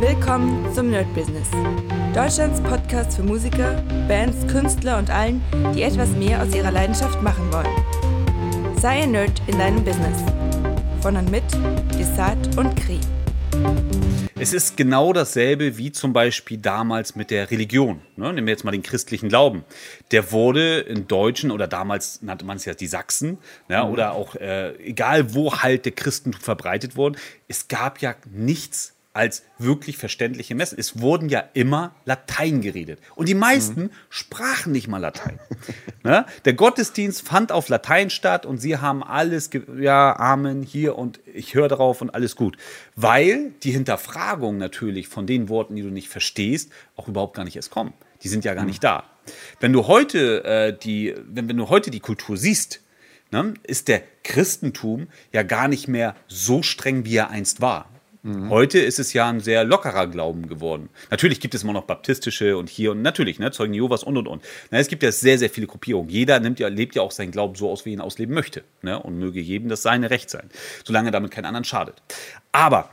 Willkommen zum Nerd Business. Deutschlands Podcast für Musiker, Bands, Künstler und allen, die etwas mehr aus ihrer Leidenschaft machen wollen. Sei ein Nerd in deinem Business. Von und mit Desart und Kri. Es ist genau dasselbe wie zum Beispiel damals mit der Religion. Ne? Nehmen wir jetzt mal den christlichen Glauben. Der wurde in Deutschen oder damals nannte man es ja die Sachsen mhm. oder auch äh, egal wo halt der Christentum verbreitet wurde. Es gab ja nichts als wirklich verständliche Messen. Es wurden ja immer Latein geredet. Und die meisten mhm. sprachen nicht mal Latein. ne? Der Gottesdienst fand auf Latein statt und sie haben alles, ja, Amen, hier und ich höre darauf und alles gut. Weil die Hinterfragung natürlich von den Worten, die du nicht verstehst, auch überhaupt gar nicht erst kommen. Die sind ja gar mhm. nicht da. Wenn du heute äh, die, wenn, wenn du heute die Kultur siehst, ne, ist der Christentum ja gar nicht mehr so streng, wie er einst war. Mhm. Heute ist es ja ein sehr lockerer Glauben geworden. Natürlich gibt es immer noch baptistische und hier und natürlich, ne, Zeugen Jehovas und und und. Na, es gibt ja sehr, sehr viele Gruppierungen. Jeder nimmt ja, lebt ja auch seinen Glauben so aus, wie er ihn ausleben möchte. Ne? Und möge jedem das seine Recht sein, solange damit kein anderen schadet. Aber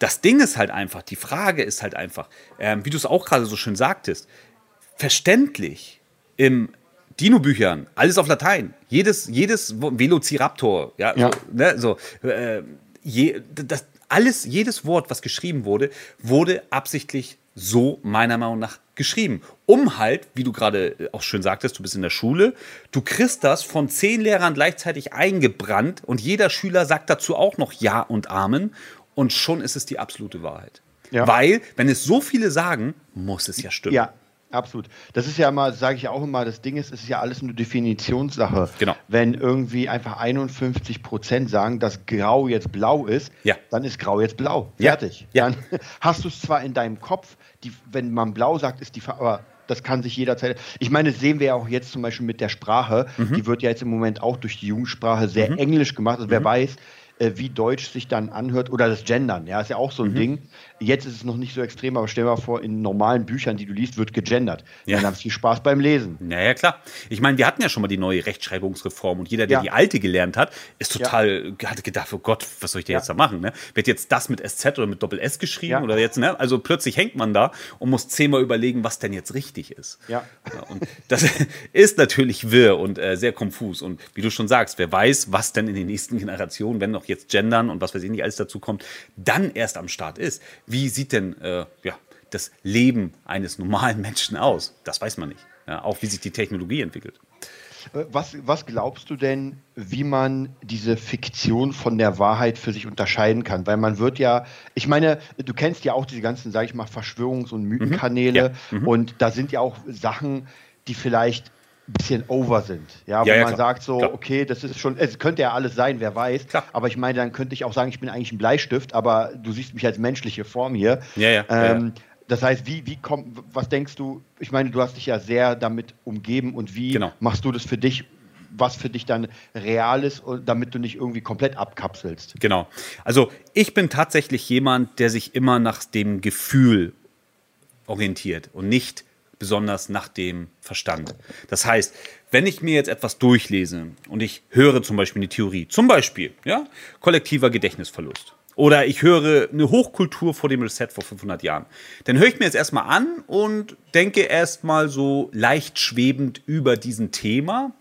das Ding ist halt einfach, die Frage ist halt einfach, ähm, wie du es auch gerade so schön sagtest, verständlich im Dino-Büchern, alles auf Latein. Jedes, jedes Velociraptor, ja, ja. So, ne, so äh, je, das, alles, jedes Wort, was geschrieben wurde, wurde absichtlich so meiner Meinung nach geschrieben. Um halt, wie du gerade äh, auch schön sagtest, du bist in der Schule, du kriegst das von zehn Lehrern gleichzeitig eingebrannt und jeder Schüler sagt dazu auch noch Ja und Amen und schon ist es die absolute Wahrheit. Ja. Weil, wenn es so viele sagen, muss es ja stimmen. Ja, Absolut. Das ist ja immer, sage ich auch immer, das Ding ist, es ist ja alles eine Definitionssache. Genau. Wenn irgendwie einfach 51 Prozent sagen, dass Grau jetzt blau ist, ja. dann ist Grau jetzt blau. Fertig. Ja. Dann hast du es zwar in deinem Kopf, die, wenn man blau sagt, ist die Farbe, aber das kann sich jederzeit. Ich meine, das sehen wir ja auch jetzt zum Beispiel mit der Sprache. Mhm. Die wird ja jetzt im Moment auch durch die Jugendsprache sehr mhm. englisch gemacht. Also wer mhm. weiß, äh, wie Deutsch sich dann anhört oder das Gendern, ja, ist ja auch so ein mhm. Ding. Jetzt ist es noch nicht so extrem, aber stell dir mal vor, in normalen Büchern, die du liest, wird gegendert. Ja. Dann hast du viel Spaß beim Lesen. Naja, klar. Ich meine, wir hatten ja schon mal die neue Rechtschreibungsreform und jeder, der ja. die alte gelernt hat, ist total, ja. hat gedacht, oh Gott, was soll ich da jetzt da machen? Ne? Wird jetzt das mit SZ oder mit Doppel S geschrieben oder jetzt, ne? Also plötzlich hängt man da und muss zehnmal überlegen, was denn jetzt richtig ist. Ja. und das ist natürlich wirr und äh, sehr konfus. Und wie du schon sagst, wer weiß, was denn in den nächsten Generationen, wenn noch jetzt Gendern und was weiß ich nicht alles dazu kommt, dann erst am Start ist. Wie sieht denn äh, ja, das Leben eines normalen Menschen aus? Das weiß man nicht. Ja, auch wie sich die Technologie entwickelt. Äh, was, was glaubst du denn, wie man diese Fiktion von der Wahrheit für sich unterscheiden kann? Weil man wird ja, ich meine, du kennst ja auch diese ganzen, sage ich mal, Verschwörungs- und Mythenkanäle mhm, ja, mhm. und da sind ja auch Sachen, die vielleicht bisschen over sind. Ja, wo ja, ja, man klar. sagt so, klar. okay, das ist schon, es könnte ja alles sein, wer weiß. Klar. Aber ich meine, dann könnte ich auch sagen, ich bin eigentlich ein Bleistift, aber du siehst mich als menschliche Form hier. Ja, ja. Ähm, das heißt, wie, wie kommt, was denkst du, ich meine, du hast dich ja sehr damit umgeben und wie genau. machst du das für dich, was für dich dann real ist, damit du nicht irgendwie komplett abkapselst? Genau. Also ich bin tatsächlich jemand, der sich immer nach dem Gefühl orientiert und nicht besonders nach dem Verstand. Das heißt, wenn ich mir jetzt etwas durchlese und ich höre zum Beispiel eine Theorie, zum Beispiel ja, kollektiver Gedächtnisverlust, oder ich höre eine Hochkultur vor dem Reset vor 500 Jahren. Dann höre ich mir jetzt erstmal an und denke erstmal so leicht schwebend über diesen Thema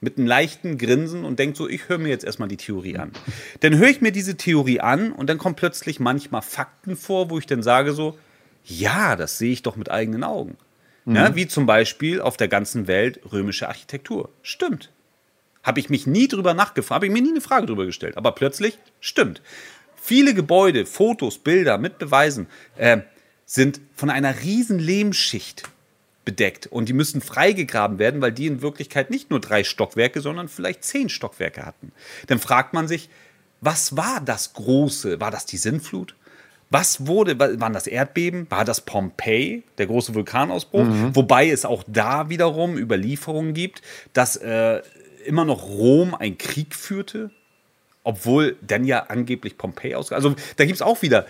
mit einem leichten Grinsen und denke so, ich höre mir jetzt erstmal die Theorie an. Dann höre ich mir diese Theorie an und dann kommen plötzlich manchmal Fakten vor, wo ich dann sage so, ja, das sehe ich doch mit eigenen Augen. Mhm. Ja, wie zum Beispiel auf der ganzen Welt römische Architektur. Stimmt. Habe ich mich nie drüber nachgefragt, habe ich mir nie eine Frage drüber gestellt. Aber plötzlich stimmt. Viele Gebäude, Fotos, Bilder mit Beweisen äh, sind von einer riesen Lehmschicht bedeckt und die müssen freigegraben werden, weil die in Wirklichkeit nicht nur drei Stockwerke, sondern vielleicht zehn Stockwerke hatten. Dann fragt man sich, was war das Große? War das die Sintflut? Was wurde, waren das Erdbeben? War das Pompeji, der große Vulkanausbruch? Mhm. Wobei es auch da wiederum Überlieferungen gibt, dass äh, immer noch Rom einen Krieg führte, obwohl dann ja angeblich Pompeji aus. Also da gibt es auch wieder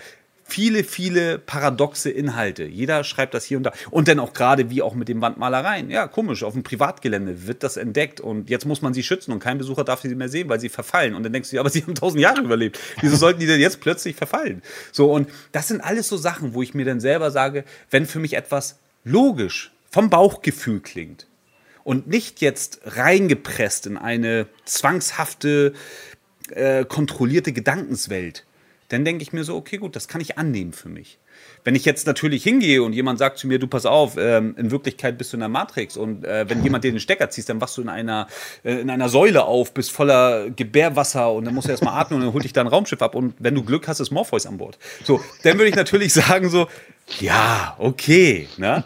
viele, viele paradoxe Inhalte. Jeder schreibt das hier und da. Und dann auch gerade wie auch mit den Wandmalereien. Ja, komisch, auf dem Privatgelände wird das entdeckt und jetzt muss man sie schützen und kein Besucher darf sie mehr sehen, weil sie verfallen. Und dann denkst du, ja, aber sie haben tausend Jahre überlebt. Wieso sollten die denn jetzt plötzlich verfallen? So, und das sind alles so Sachen, wo ich mir dann selber sage, wenn für mich etwas logisch vom Bauchgefühl klingt und nicht jetzt reingepresst in eine zwangshafte, äh, kontrollierte Gedankenswelt, dann denke ich mir so, okay, gut, das kann ich annehmen für mich. Wenn ich jetzt natürlich hingehe und jemand sagt zu mir, du pass auf, ähm, in Wirklichkeit bist du in der Matrix und äh, wenn jemand dir den Stecker ziehst, dann wachst du in einer, äh, in einer Säule auf, bist voller Gebärwasser und dann musst du erstmal atmen und dann holt dich da ein Raumschiff ab und wenn du Glück hast, ist Morpheus an Bord. So, dann würde ich natürlich sagen so, ja, okay, ne?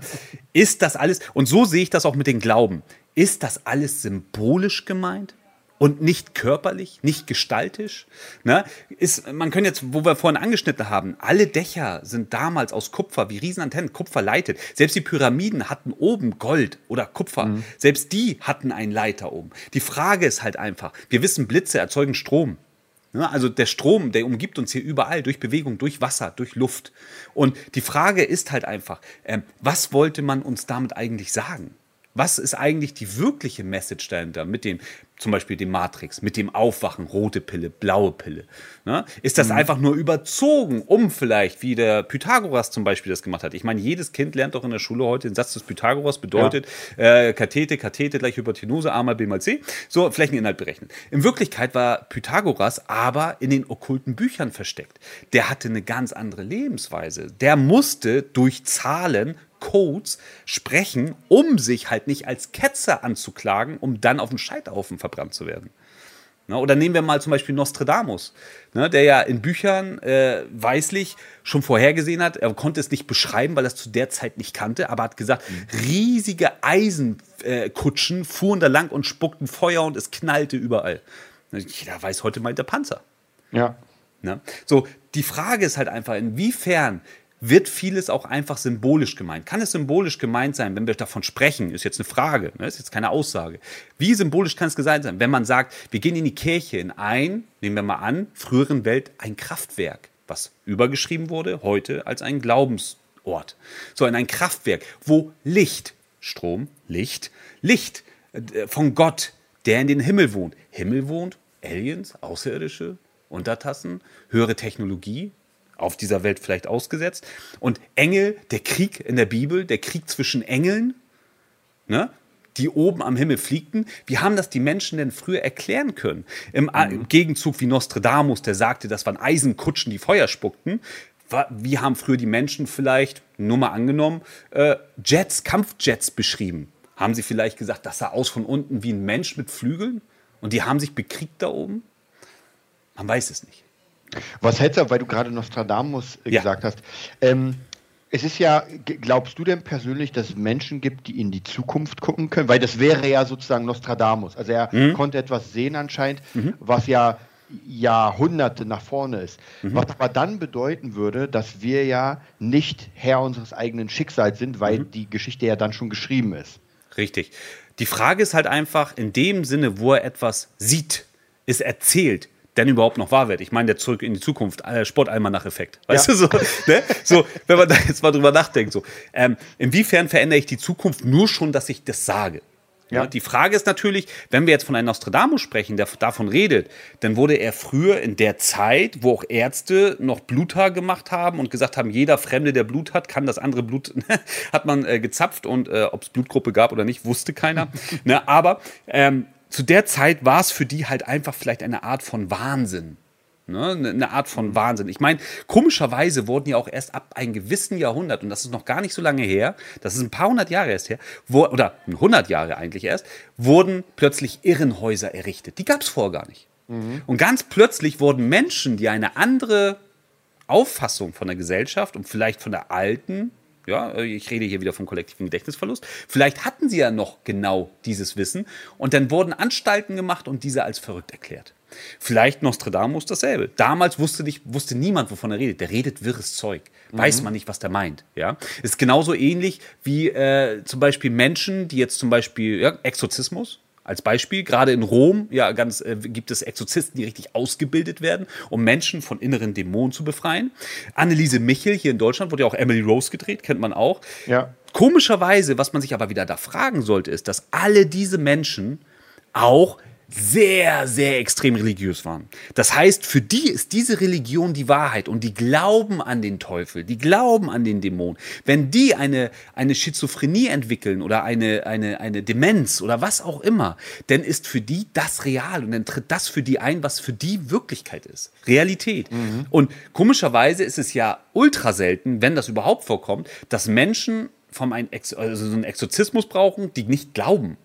Ist das alles, und so sehe ich das auch mit den Glauben, ist das alles symbolisch gemeint? Und nicht körperlich, nicht gestaltisch. Ne? Ist, man kann jetzt, wo wir vorhin angeschnitten haben, alle Dächer sind damals aus Kupfer, wie Riesenantennen, Kupfer leitet. Selbst die Pyramiden hatten oben Gold oder Kupfer. Mhm. Selbst die hatten einen Leiter oben. Die Frage ist halt einfach, wir wissen, Blitze erzeugen Strom. Ne? Also der Strom, der umgibt uns hier überall, durch Bewegung, durch Wasser, durch Luft. Und die Frage ist halt einfach, äh, was wollte man uns damit eigentlich sagen? Was ist eigentlich die wirkliche Message dahinter mit dem, zum Beispiel dem Matrix, mit dem Aufwachen, rote Pille, blaue Pille? Ne? Ist das mhm. einfach nur überzogen, um vielleicht, wie der Pythagoras zum Beispiel das gemacht hat? Ich meine, jedes Kind lernt doch in der Schule heute den Satz des Pythagoras, bedeutet ja. äh, Kathete, Kathete gleich Hypotenuse, A mal B mal C. So, Flächeninhalt berechnet. In Wirklichkeit war Pythagoras aber in den okkulten Büchern versteckt. Der hatte eine ganz andere Lebensweise. Der musste durch Zahlen Codes sprechen, um sich halt nicht als Ketzer anzuklagen, um dann auf dem Scheiterhaufen verbrannt zu werden. Ne? Oder nehmen wir mal zum Beispiel Nostradamus, ne, der ja in Büchern äh, weislich schon vorhergesehen hat, er konnte es nicht beschreiben, weil er es zu der Zeit nicht kannte, aber hat gesagt, riesige Eisenkutschen fuhren da lang und spuckten Feuer und es knallte überall. Jeder weiß, heute meint der Panzer. Ja. Ne? So, die Frage ist halt einfach, inwiefern wird vieles auch einfach symbolisch gemeint. Kann es symbolisch gemeint sein, wenn wir davon sprechen? Ist jetzt eine Frage, ne? ist jetzt keine Aussage. Wie symbolisch kann es gesagt sein, wenn man sagt, wir gehen in die Kirche in ein, nehmen wir mal an, früheren Welt ein Kraftwerk, was übergeschrieben wurde, heute als ein Glaubensort. So in ein Kraftwerk, wo Licht, Strom, Licht, Licht äh, von Gott, der in den Himmel wohnt. Himmel wohnt, Aliens, Außerirdische, Untertassen, höhere Technologie, auf dieser Welt vielleicht ausgesetzt. Und Engel, der Krieg in der Bibel, der Krieg zwischen Engeln, ne, die oben am Himmel fliegten, wie haben das die Menschen denn früher erklären können? Im, mhm. Im Gegenzug wie Nostradamus, der sagte, das waren Eisenkutschen, die Feuer spuckten. Wie haben früher die Menschen vielleicht, nur mal angenommen, äh, Jets, Kampfjets beschrieben? Haben sie vielleicht gesagt, das sah aus von unten wie ein Mensch mit Flügeln? Und die haben sich bekriegt da oben? Man weiß es nicht. Was hältst du, weil du gerade Nostradamus äh, ja. gesagt hast? Ähm, es ist ja, glaubst du denn persönlich, dass es Menschen gibt, die in die Zukunft gucken können? Weil das wäre ja sozusagen Nostradamus. Also er mhm. konnte etwas sehen anscheinend, mhm. was ja Jahrhunderte nach vorne ist. Mhm. Was aber dann bedeuten würde, dass wir ja nicht Herr unseres eigenen Schicksals sind, weil mhm. die Geschichte ja dann schon geschrieben ist. Richtig. Die Frage ist halt einfach, in dem Sinne, wo er etwas sieht, ist erzählt, denn überhaupt noch wahr wird. Ich meine, der Zurück in die Zukunft, äh, Sportalmanach-Effekt. Weißt ja. du, so, ne? so, wenn man da jetzt mal drüber nachdenkt, so, ähm, inwiefern verändere ich die Zukunft nur schon, dass ich das sage? Ja. Die Frage ist natürlich, wenn wir jetzt von einem Nostradamus sprechen, der davon redet, dann wurde er früher in der Zeit, wo auch Ärzte noch Bluthaar gemacht haben und gesagt haben, jeder Fremde, der Blut hat, kann das andere Blut, hat man äh, gezapft und äh, ob es Blutgruppe gab oder nicht, wusste keiner. ne? Aber ähm, zu der Zeit war es für die halt einfach vielleicht eine Art von Wahnsinn. Ne? Eine Art von Wahnsinn. Ich meine, komischerweise wurden ja auch erst ab einem gewissen Jahrhundert, und das ist noch gar nicht so lange her, das ist ein paar hundert Jahre erst her, wo, oder 100 Jahre eigentlich erst, wurden plötzlich Irrenhäuser errichtet. Die gab es vorher gar nicht. Mhm. Und ganz plötzlich wurden Menschen, die eine andere Auffassung von der Gesellschaft und vielleicht von der alten ja, ich rede hier wieder vom kollektiven Gedächtnisverlust. Vielleicht hatten sie ja noch genau dieses Wissen und dann wurden Anstalten gemacht und diese als verrückt erklärt. Vielleicht Nostradamus dasselbe. Damals wusste, nicht, wusste niemand, wovon er redet. Der redet wirres Zeug. Weiß mhm. man nicht, was der meint. Ja? Ist genauso ähnlich wie äh, zum Beispiel Menschen, die jetzt zum Beispiel ja, Exorzismus, Als Beispiel, gerade in Rom ja, ganz, äh, gibt es Exorzisten, die richtig ausgebildet werden, um Menschen von inneren Dämonen zu befreien. Anneliese Michel hier in Deutschland wurde ja auch Emily Rose gedreht, kennt man auch. Ja. Komischerweise, was man sich aber wieder da fragen sollte, ist, dass alle diese Menschen auch sehr, sehr extrem religiös waren. Das heißt, für die ist diese Religion die Wahrheit und die glauben an den Teufel, die glauben an den Dämon. Wenn die eine, eine Schizophrenie entwickeln oder eine, eine, eine Demenz oder was auch immer, dann ist für die das real und dann tritt das für die ein, was für die Wirklichkeit ist. Realität. Mhm. Und komischerweise ist es ja ultra selten, wenn das überhaupt vorkommt, dass Menschen vom ein also so einen Exorzismus brauchen, die nicht glauben.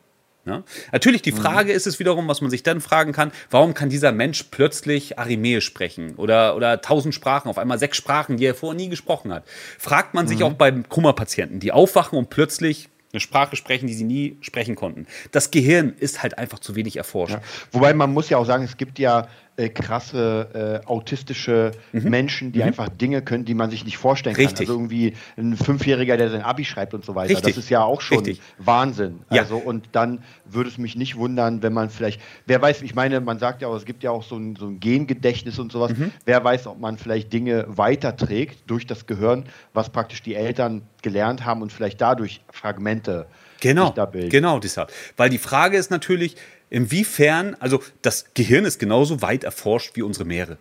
Ja? Natürlich, die mhm. Frage mhm. ist es wiederum, was man sich dann fragen kann, warum kann dieser Mensch plötzlich Aramäisch sprechen oder, oder tausend Sprachen, auf einmal sechs Sprachen, die er vorher nie gesprochen hat. Fragt man sich mhm. auch bei Kummerpatienten, die aufwachen und plötzlich eine Sprache sprechen, die sie nie sprechen konnten. Das Gehirn ist halt einfach zu wenig erforscht. Ja. Wobei man muss ja auch sagen, es gibt ja äh, krasse äh, autistische mhm. Menschen, die mhm. einfach Dinge können, die man sich nicht vorstellen Richtig. kann. Also irgendwie ein Fünfjähriger, der sein Abi schreibt und so weiter. Richtig. Das ist ja auch schon Richtig. Wahnsinn. Ja. Also und dann würde es mich nicht wundern, wenn man vielleicht, wer weiß, ich meine, man sagt ja auch, es gibt ja auch so ein, so ein Gengedächtnis und sowas. Mhm. Wer weiß, ob man vielleicht Dinge weiterträgt durch das Gehirn, was praktisch die Eltern gelernt haben und vielleicht dadurch Fragmente genau, Genau, deshalb. Weil die Frage ist natürlich, inwiefern, also das Gehirn ist genauso weit erforscht wie unsere Meere.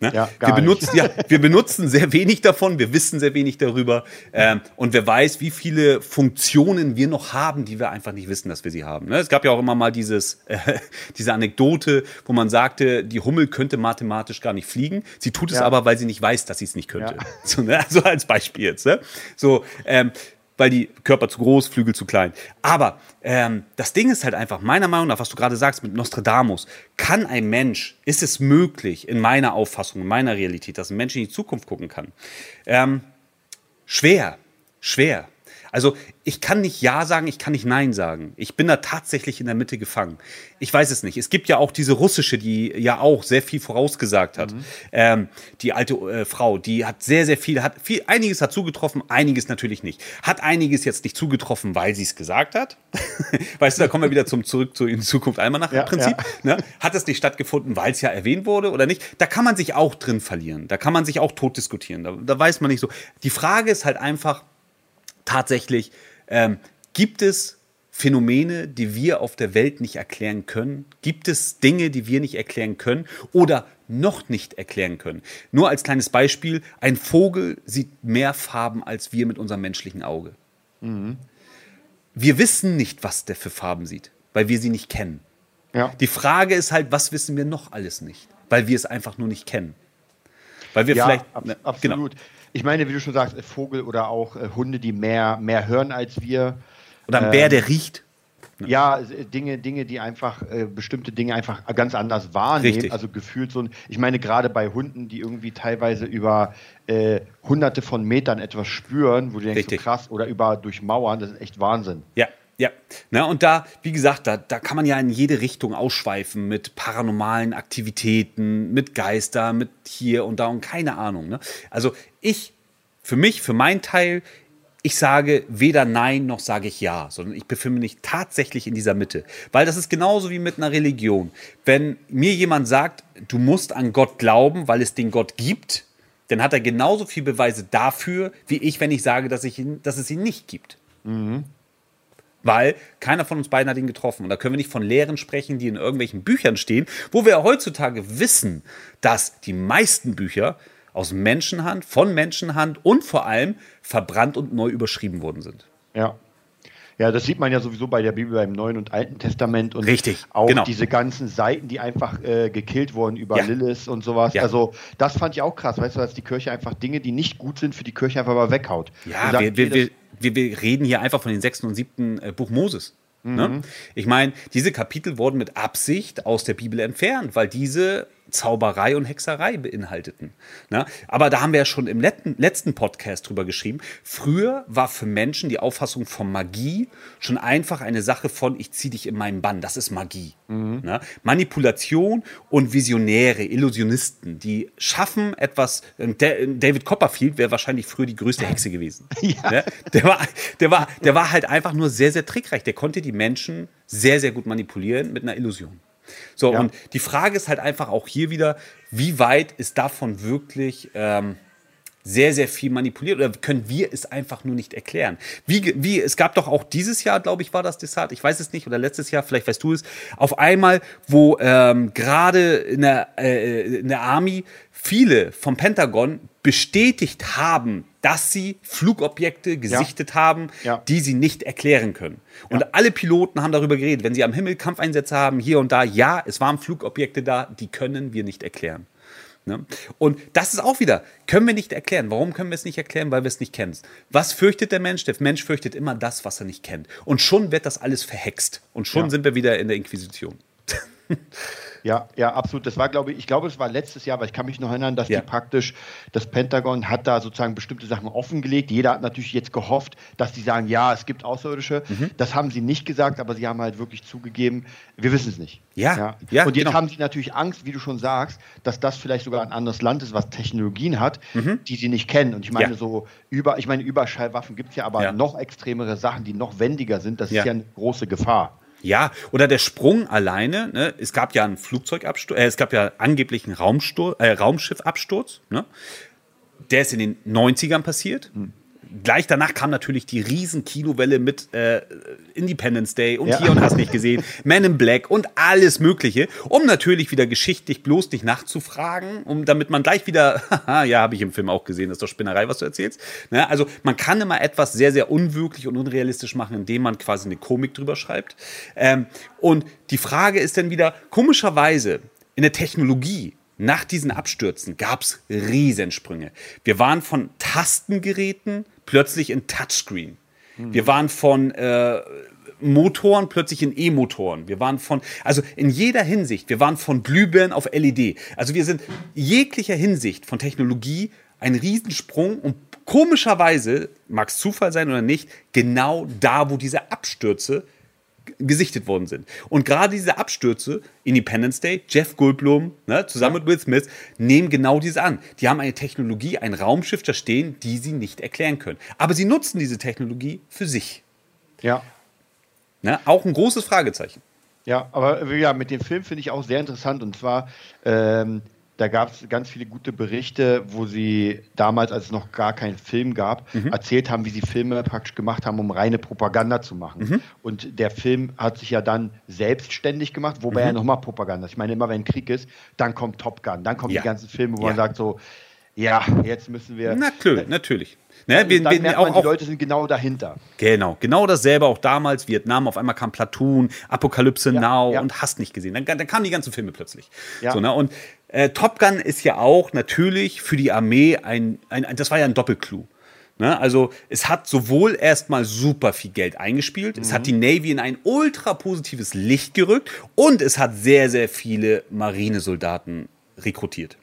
Ne? Ja, wir, benutzen, ja, wir benutzen sehr wenig davon, wir wissen sehr wenig darüber. Ähm, und wer weiß, wie viele Funktionen wir noch haben, die wir einfach nicht wissen, dass wir sie haben. Ne? Es gab ja auch immer mal dieses, äh, diese Anekdote, wo man sagte, die Hummel könnte mathematisch gar nicht fliegen. Sie tut es ja. aber, weil sie nicht weiß, dass sie es nicht könnte. So, ne? Also als Beispiel jetzt. Ne? So, ähm, weil die Körper zu groß, Flügel zu klein. Aber ähm, das Ding ist halt einfach, meiner Meinung nach, was du gerade sagst mit Nostradamus, kann ein Mensch, ist es möglich, in meiner Auffassung, in meiner Realität, dass ein Mensch in die Zukunft gucken kann? Ähm, schwer, schwer. Also ich kann nicht Ja sagen, ich kann nicht Nein sagen. Ich bin da tatsächlich in der Mitte gefangen. Ich weiß es nicht. Es gibt ja auch diese russische, die ja auch sehr viel vorausgesagt hat. Mhm. Ähm, die alte äh, Frau, die hat sehr, sehr viel, hat viel, einiges hat zugetroffen, einiges natürlich nicht. Hat einiges jetzt nicht zugetroffen, weil sie es gesagt hat. weißt du, da kommen wir wieder zum zurück zu in Zukunft einmal nach ja, Prinzip. Ja. Ne? Hat es nicht stattgefunden, weil es ja erwähnt wurde oder nicht? Da kann man sich auch drin verlieren. Da kann man sich auch tot diskutieren. Da, da weiß man nicht so. Die Frage ist halt einfach, tatsächlich, ähm, gibt es Phänomene, die wir auf der Welt nicht erklären können? Gibt es Dinge, die wir nicht erklären können oder noch nicht erklären können? Nur als kleines Beispiel, ein Vogel sieht mehr Farben als wir mit unserem menschlichen Auge. Mhm. Wir wissen nicht, was der für Farben sieht, weil wir sie nicht kennen. Ja. Die Frage ist halt, was wissen wir noch alles nicht? Weil wir es einfach nur nicht kennen. Weil wir ja, vielleicht. Ab, ne, absolut. Genau. Ich meine, wie du schon sagst, Vogel oder auch äh, Hunde, die mehr, mehr hören als wir. Oder ein Bär, der ähm, riecht. Ja, Dinge, Dinge, die einfach äh, bestimmte Dinge einfach ganz anders wahrnehmen. Richtig. Also gefühlt so. Ich meine, gerade bei Hunden, die irgendwie teilweise über äh, hunderte von Metern etwas spüren, wo du denkst, so krass, oder über durch Mauern, das ist echt Wahnsinn. Ja, ja, Na, und da, wie gesagt, da, da kann man ja in jede Richtung ausschweifen mit paranormalen Aktivitäten, mit Geister, mit hier und da und keine Ahnung. Ne? Also ich, für mich, für meinen Teil, ich sage weder Nein noch sage ich Ja, sondern ich befinde mich tatsächlich in dieser Mitte. Weil das ist genauso wie mit einer Religion. Wenn mir jemand sagt, du musst an Gott glauben, weil es den Gott gibt, dann hat er genauso viel Beweise dafür, wie ich, wenn ich sage, dass, ich ihn, dass es ihn nicht gibt. Mhm. Weil keiner von uns beiden hat ihn getroffen. Und da können wir nicht von Lehren sprechen, die in irgendwelchen Büchern stehen, wo wir heutzutage wissen, dass die meisten Bücher aus Menschenhand, von Menschenhand und vor allem verbrannt und neu überschrieben worden sind. Ja. Ja, das sieht man ja sowieso bei der Bibel beim Neuen und Alten Testament und Richtig, auch genau. diese ganzen Seiten, die einfach äh, gekillt wurden über ja. Lilith und sowas. Ja. Also das fand ich auch krass, weißt du, dass die Kirche einfach Dinge, die nicht gut sind, für die Kirche einfach mal weghaut. Ja, wir, wir, wir, wir, wir reden hier einfach von den sechsten und siebten äh, Buch Moses. Ne? Mhm. Ne? Ich meine, diese Kapitel wurden mit Absicht aus der Bibel entfernt, weil diese Zauberei und Hexerei beinhalteten. Ne? Aber da haben wir ja schon im letzten, letzten Podcast drüber geschrieben. Früher war für Menschen die Auffassung von Magie schon einfach eine Sache von, ich ziehe dich in meinen Bann. Das ist Magie. Mhm. Ne? Manipulation und Visionäre, Illusionisten, die schaffen etwas. David Copperfield wäre wahrscheinlich früher die größte Hexe gewesen. Ja. Ne? Der, war, der, war, der war halt einfach nur sehr, sehr trickreich. Der konnte die Menschen sehr, sehr gut manipulieren mit einer Illusion. So, ja. und die Frage ist halt einfach auch hier wieder, wie weit ist davon wirklich ähm, sehr, sehr viel manipuliert oder können wir es einfach nur nicht erklären? Wie, wie, es gab doch auch dieses Jahr, glaube ich, war das Desart, ich weiß es nicht, oder letztes Jahr, vielleicht weißt du es, auf einmal, wo ähm, gerade in, der, äh, in der Army viele vom Pentagon bestätigt haben, dass sie Flugobjekte gesichtet ja. haben, ja. die sie nicht erklären können. Und ja. alle Piloten haben darüber geredet, wenn sie am Himmel Kampfeinsätze haben, hier und da, ja, es waren Flugobjekte da, die können wir nicht erklären. Ne? Und das ist auch wieder, können wir nicht erklären. Warum können wir es nicht erklären? Weil wir es nicht kennen. Was fürchtet der Mensch? Der Mensch fürchtet immer das, was er nicht kennt. Und schon wird das alles verhext. Und schon sind wir wieder in der Inquisition. Ja, ja, absolut. Das war, glaube ich, ich glaube, es war letztes Jahr, weil ich kann mich noch erinnern, dass ja. die praktisch, das Pentagon hat da sozusagen bestimmte Sachen offengelegt. Jeder hat natürlich jetzt gehofft, dass die sagen, ja, es gibt Außerirdische. Mhm. Das haben sie nicht gesagt, aber sie haben halt wirklich zugegeben, wir wissen es nicht. Ja. ja. ja Und jetzt genau. haben sie natürlich Angst, wie du schon sagst, dass das vielleicht sogar ein anderes Land ist, was Technologien hat, mhm. die sie nicht kennen. Und ich meine, ja. so über, ich meine, Überschallwaffen gibt es ja aber noch extremere Sachen, die noch wendiger sind. Das ist ja eine große Gefahr. Ja, oder der Sprung alleine. Ne? Es gab ja einen Flugzeugabsturz, äh, es gab ja angeblich einen äh, Raumschiffabsturz. Ne? Der ist in den 90ern passiert. Mhm gleich danach kam natürlich die riesen Kinowelle mit äh, Independence Day und ja. hier und hast nicht gesehen, Man in Black und alles Mögliche, um natürlich wieder geschichtlich bloß dich nachzufragen, um damit man gleich wieder, ja, habe ich im Film auch gesehen, das ist doch Spinnerei, was du erzählst. Ne? Also man kann immer etwas sehr, sehr unwirklich und unrealistisch machen, indem man quasi eine Komik drüber schreibt. Ähm, und die Frage ist dann wieder, komischerweise, in der Technologie nach diesen Abstürzen gab es Riesensprünge. Wir waren von Tastengeräten plötzlich in Touchscreen. Mhm. Wir waren von äh, Motoren plötzlich in E-Motoren. Wir waren von, also in jeder Hinsicht, wir waren von Glühbirnen auf LED. Also wir sind jeglicher Hinsicht von Technologie ein Riesensprung und komischerweise, mag es Zufall sein oder nicht, genau da, wo diese Abstürze gesichtet worden sind. Und gerade diese Abstürze, Independence Day, Jeff Goldblum, ne, zusammen mit Will Smith, nehmen genau diese an. Die haben eine Technologie, ein Raumschiff da stehen, die sie nicht erklären können. Aber sie nutzen diese Technologie für sich. Ja. Ne, auch ein großes Fragezeichen. Ja, aber ja, mit dem Film finde ich auch sehr interessant. Und zwar, ähm, da gab es ganz viele gute Berichte, wo sie damals, als es noch gar keinen Film gab, mhm. erzählt haben, wie sie Filme praktisch gemacht haben, um reine Propaganda zu machen. Mhm. Und der Film hat sich ja dann selbstständig gemacht, wobei mhm. er nochmal Propaganda ist. Ich meine, immer wenn Krieg ist, dann kommt Top Gun, dann kommen ja. die ganzen Filme, wo ja. man sagt so, ja, jetzt müssen wir. Na klar, äh, natürlich. Ne, wir, auch, man, die Leute sind genau dahinter. Genau, genau dasselbe auch damals. Vietnam, auf einmal kam Platoon, Apokalypse ja, Now ja. und hast nicht gesehen. Dann, dann kamen die ganzen Filme plötzlich. Ja. So, ne? Und äh, Top Gun ist ja auch natürlich für die Armee ein, ein, ein das war ja ein Doppelclou. Ne? Also es hat sowohl erstmal super viel Geld eingespielt, mhm. es hat mhm. die Navy in ein ultra positives Licht gerückt und es hat sehr, sehr viele Marinesoldaten rekrutiert.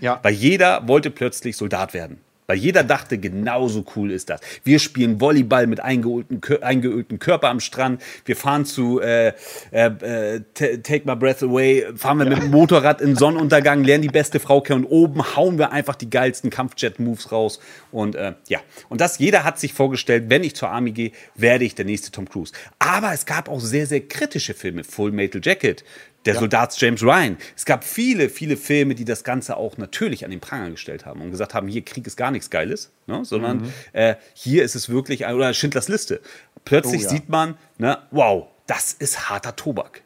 Ja. Weil jeder wollte plötzlich Soldat werden. Weil jeder dachte, genauso cool ist das. Wir spielen Volleyball mit eingeölten, eingeölten Körper am Strand. Wir fahren zu äh, äh, äh Take My Breath Away, fahren wir ja. mit dem Motorrad in Sonnenuntergang, lernen die beste Frau kennen und oben hauen wir einfach die geilsten Kampfjet-Moves raus. Und äh, ja, und das, jeder hat sich vorgestellt, wenn ich zur Army gehe, werde ich der nächste Tom Cruise. Aber es gab auch sehr, sehr kritische Filme. Full Metal Jacket, der ja. Soldat James Ryan. Es gab viele, viele Filme, die das Ganze auch natürlich an den Pranger gestellt haben und gesagt haben, hier Krieg ist gar nichts Geiles, ne? sondern mhm. äh, hier ist es wirklich, oder Schindlers Liste. Plötzlich oh, ja. sieht man, ne, wow, das ist harter Tobak.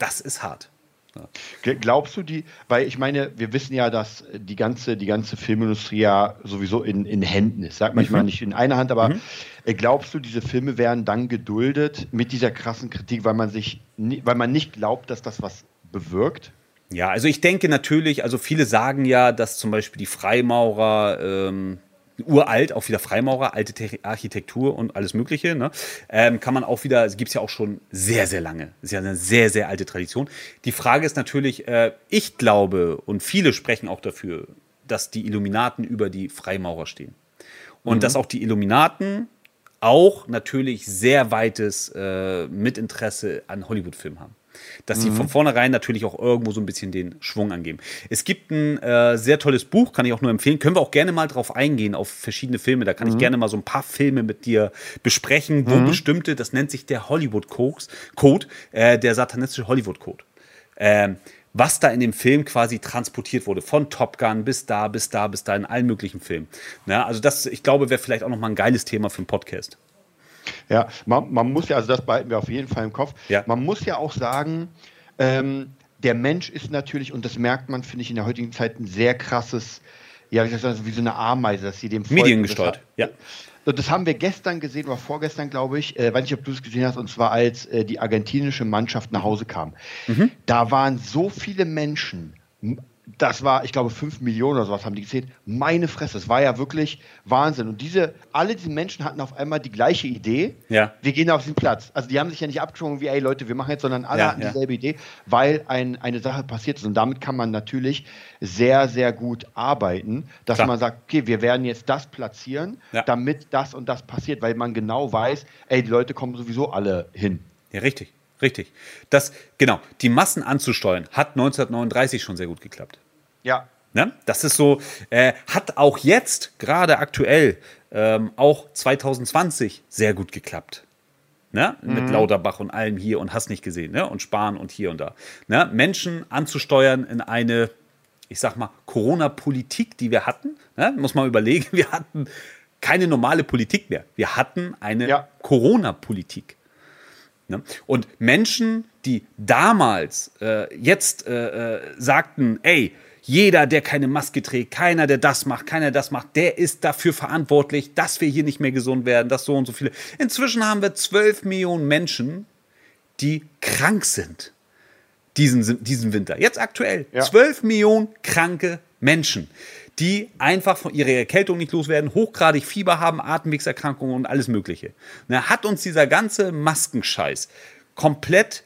Das ist hart. Ja. Glaubst du die, weil ich meine, wir wissen ja, dass die ganze, die ganze Filmindustrie ja sowieso in, in Händen ist. Sagt manchmal mhm. nicht in einer Hand, aber mhm. Äh, glaubst du, diese Filme werden dann geduldet mit dieser krassen Kritik, weil man sich, weil man nicht glaubt, dass das was bewirkt? Ja, also ich denke natürlich, also viele sagen ja, dass zum Beispiel die Freimaurer ähm, uralt, auch wieder Freimaurer, alte Te Architektur und alles Mögliche. Ne? Ähm, kann man auch wieder, gibt es ja auch schon sehr, sehr lange. Ist ja eine sehr, sehr alte Tradition. Die Frage ist natürlich, äh, ich glaube und viele sprechen auch dafür, dass die Illuminaten über die Freimaurer stehen. Und mhm. dass auch die Illuminaten auch natürlich sehr weites äh, Mitinteresse an Hollywood-Filmen haben dass sie mhm. von vornherein natürlich auch irgendwo so ein bisschen den Schwung angeben. Es gibt ein äh, sehr tolles Buch, kann ich auch nur empfehlen. Können wir auch gerne mal drauf eingehen, auf verschiedene Filme. Da kann mhm. ich gerne mal so ein paar Filme mit dir besprechen, wo mhm. bestimmte, das nennt sich der Hollywood-Code, äh, der satanistische Hollywood-Code. Ähm, was da in dem Film quasi transportiert wurde, von Top Gun bis da, bis da, bis da, in allen möglichen Filmen. Ja, also das, ich glaube, wäre vielleicht auch noch mal ein geiles Thema für einen Podcast. Ja, man, man, muss ja, also das behalten wir auf jeden Fall im Kopf. Ja. Man muss ja auch sagen, ähm, der Mensch ist natürlich, und das merkt man, finde ich, in der heutigen Zeit ein sehr krasses, ja, wie, sagen, wie so eine Ameise, dass sie dem Volk, Mediengesteuert, ja. So, das haben wir gestern gesehen oder vorgestern, glaube ich. Äh, weiß nicht, ob du es gesehen hast, und zwar als äh, die argentinische Mannschaft nach Hause kam. Mhm. Da waren so viele Menschen das war, ich glaube, 5 Millionen oder sowas haben die gezählt. Meine Fresse, das war ja wirklich Wahnsinn. Und diese, alle diese Menschen hatten auf einmal die gleiche Idee. Ja. Wir gehen auf den Platz. Also die haben sich ja nicht abgeschwungen wie, ey Leute, wir machen jetzt, sondern alle ja, hatten ja. dieselbe Idee, weil ein, eine Sache passiert ist. Und damit kann man natürlich sehr, sehr gut arbeiten, dass Klar. man sagt, okay, wir werden jetzt das platzieren, ja. damit das und das passiert, weil man genau weiß, ey, die Leute kommen sowieso alle hin. Ja, richtig. Richtig. Das, genau, die Massen anzusteuern, hat 1939 schon sehr gut geklappt. Ja. Ne? Das ist so, äh, hat auch jetzt, gerade aktuell, ähm, auch 2020 sehr gut geklappt. Ne? Mhm. Mit Lauterbach und allem hier und hast nicht gesehen, ne? Und Spahn und hier und da. Ne? Menschen anzusteuern in eine, ich sag mal, Corona-Politik, die wir hatten. Ne? Muss man überlegen, wir hatten keine normale Politik mehr. Wir hatten eine ja. Corona-Politik. Ne? Und Menschen, die damals äh, jetzt äh, äh, sagten, ey, jeder, der keine Maske trägt, keiner, der das macht, keiner, der das macht, der ist dafür verantwortlich, dass wir hier nicht mehr gesund werden, dass so und so viele. Inzwischen haben wir 12 Millionen Menschen, die krank sind diesen, diesen Winter. Jetzt aktuell. Ja. 12 Millionen kranke Menschen die einfach von ihrer Erkältung nicht loswerden, hochgradig Fieber haben, Atemwegserkrankungen und alles Mögliche. Na, hat uns dieser ganze Maskenscheiß komplett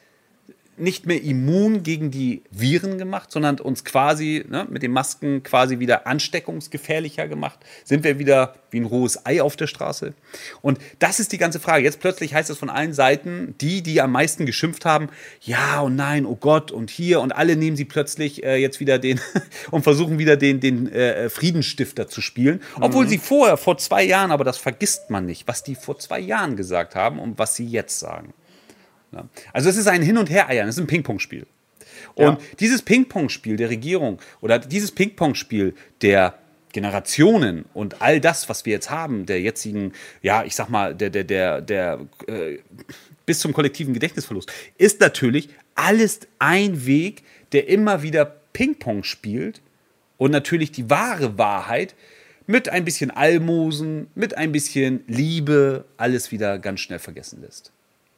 nicht mehr immun gegen die Viren gemacht, sondern uns quasi ne, mit den Masken quasi wieder ansteckungsgefährlicher gemacht. Sind wir wieder wie ein rohes Ei auf der Straße? Und das ist die ganze Frage. Jetzt plötzlich heißt es von allen Seiten, die, die am meisten geschimpft haben, ja und nein, oh Gott und hier und alle nehmen sie plötzlich äh, jetzt wieder den und versuchen wieder den, den äh, Friedensstifter zu spielen. Obwohl mhm. sie vorher, vor zwei Jahren, aber das vergisst man nicht, was die vor zwei Jahren gesagt haben und was sie jetzt sagen. Also es ist ein Hin- und Her-Eiern, es ist ein Ping-Pong-Spiel. Und ja. dieses Ping-Pong-Spiel der Regierung oder dieses Ping-Pong-Spiel der Generationen und all das, was wir jetzt haben, der jetzigen, ja, ich sag mal, der, der, der, der, äh, bis zum kollektiven Gedächtnisverlust, ist natürlich alles ein Weg, der immer wieder Ping-Pong spielt und natürlich die wahre Wahrheit mit ein bisschen Almosen, mit ein bisschen Liebe alles wieder ganz schnell vergessen lässt.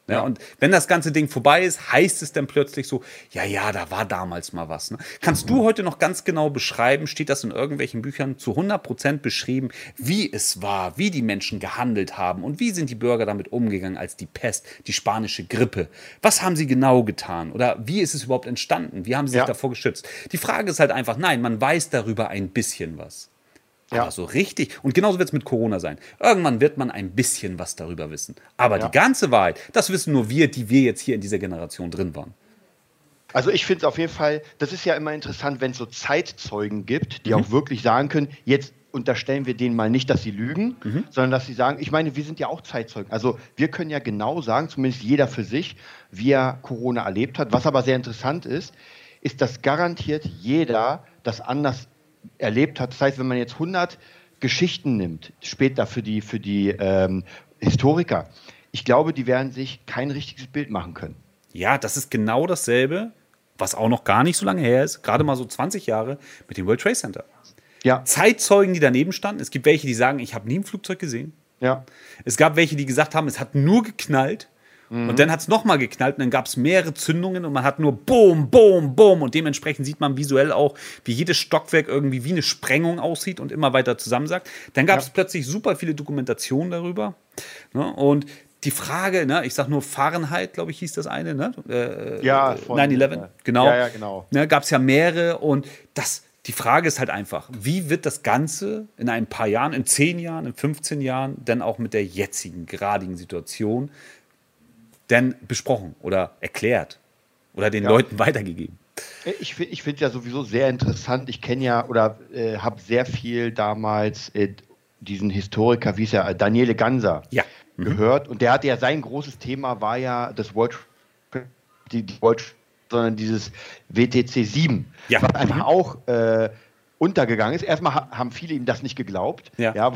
Ne? Ja. Und wenn das ganze Ding vorbei ist, heißt es dann plötzlich so, ja, ja, da war damals mal was. Ne? Kannst du heute noch ganz genau beschreiben, steht das in irgendwelchen Büchern zu 100 Prozent beschrieben, wie es war, wie die Menschen gehandelt haben und wie sind die Bürger damit umgegangen als die Pest, die spanische Grippe? Was haben sie genau getan? Oder wie ist es überhaupt entstanden? Wie haben sie sich davor geschützt? Die Frage ist halt einfach, nein, man weiß darüber ein bisschen was. Ja. Aber so richtig. Und genauso wird es mit Corona sein. Irgendwann wird man ein bisschen was darüber wissen. Aber ja. die ganze Wahrheit, das wissen nur wir, die wir jetzt hier in dieser Generation drin waren. Also ich finde es auf jeden Fall, das ist ja immer interessant, wenn es so Zeitzeugen gibt, die mhm. auch wirklich sagen können, jetzt unterstellen wir denen mal nicht, dass sie lügen, mhm. sondern dass sie sagen, ich meine, wir sind ja auch Zeitzeugen. Also wir können ja genau sagen, zumindest jeder für sich, wie er Corona erlebt hat. Was aber sehr interessant ist, ist, dass garantiert jeder das anders erlebt hat. Das heißt, wenn man jetzt 100 Geschichten nimmt, später für die, für die ähm, Historiker, ich glaube, die werden sich kein richtiges Bild machen können. Ja, das ist genau dasselbe, was auch noch gar nicht so lange her ist, gerade mal so 20 Jahre mit dem World Trade Center. Ja. Zeitzeugen, die daneben standen. Es gibt welche, die sagen, ich habe nie ein Flugzeug gesehen. Ja. Es gab welche, die gesagt haben, es hat nur geknallt. Mhm. Und dann hat es nochmal geknallt und dann gab es mehrere Zündungen und man hat nur Boom, Boom, Boom. Und dementsprechend sieht man visuell auch, wie jedes Stockwerk irgendwie wie eine Sprengung aussieht und immer weiter zusammensagt. Dann gab es ja. plötzlich super viele Dokumentationen darüber. Ne? Und die Frage, ne, ich sag nur Fahrenheit, glaube ich, hieß das eine, ne? Äh, ja, 9-11, genau. Ja, ja, genau. Ne, Gab es ja mehrere und das, die Frage ist halt einfach, wie wird das Ganze in ein paar Jahren, in 10 Jahren, in 15 Jahren, denn auch mit der jetzigen, geradigen Situation denn besprochen oder erklärt oder den ja. Leuten weitergegeben? Ich, ich finde es ja sowieso sehr interessant. Ich kenne ja oder äh, habe sehr viel damals äh, diesen Historiker, wie ist er, Daniele Ganser. Ja mhm. gehört. Und der hatte ja sein großes Thema war ja das World, die, die World sondern dieses WTC 7, ja. was einfach mhm. auch äh, untergegangen ist. Erstmal haben viele ihm das nicht geglaubt. Ja. ja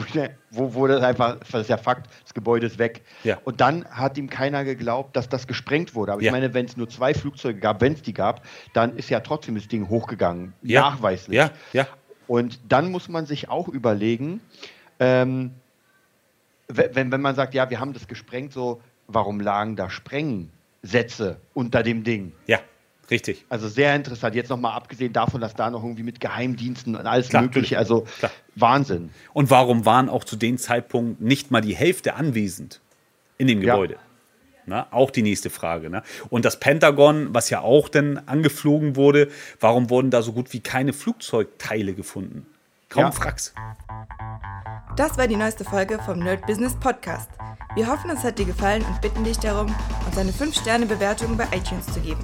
wo, wo das einfach, das ist ja Fakt, das Gebäude ist weg. Ja. Und dann hat ihm keiner geglaubt, dass das gesprengt wurde. Aber ich meine, wenn es nur zwei Flugzeuge gab, wenn es die gab, dann ist ja trotzdem das Ding hochgegangen. Nachweislich. Ja. Ja. Und dann muss man sich auch überlegen, ähm, wenn, wenn man sagt, ja, wir haben das gesprengt, so, warum lagen da Sprengsätze unter dem Ding? Ja, richtig. Also sehr interessant. Jetzt nochmal abgesehen davon, dass da noch irgendwie mit Geheimdiensten und alles Klar, Mögliche, also Klar. Wahnsinn. Und warum waren auch zu dem Zeitpunkt nicht mal die Hälfte anwesend in dem Gebäude? Ja. Na, auch die nächste Frage. Ne? Und das Pentagon, was ja auch dann angeflogen wurde, warum wurden da so gut wie keine Flugzeugteile gefunden? Kaum ja. Fracks. Das war die neueste Folge vom Nerd Business Podcast. Wir hoffen, es hat dir gefallen und bitten dich darum, uns eine 5-Sterne-Bewertung bei iTunes zu geben.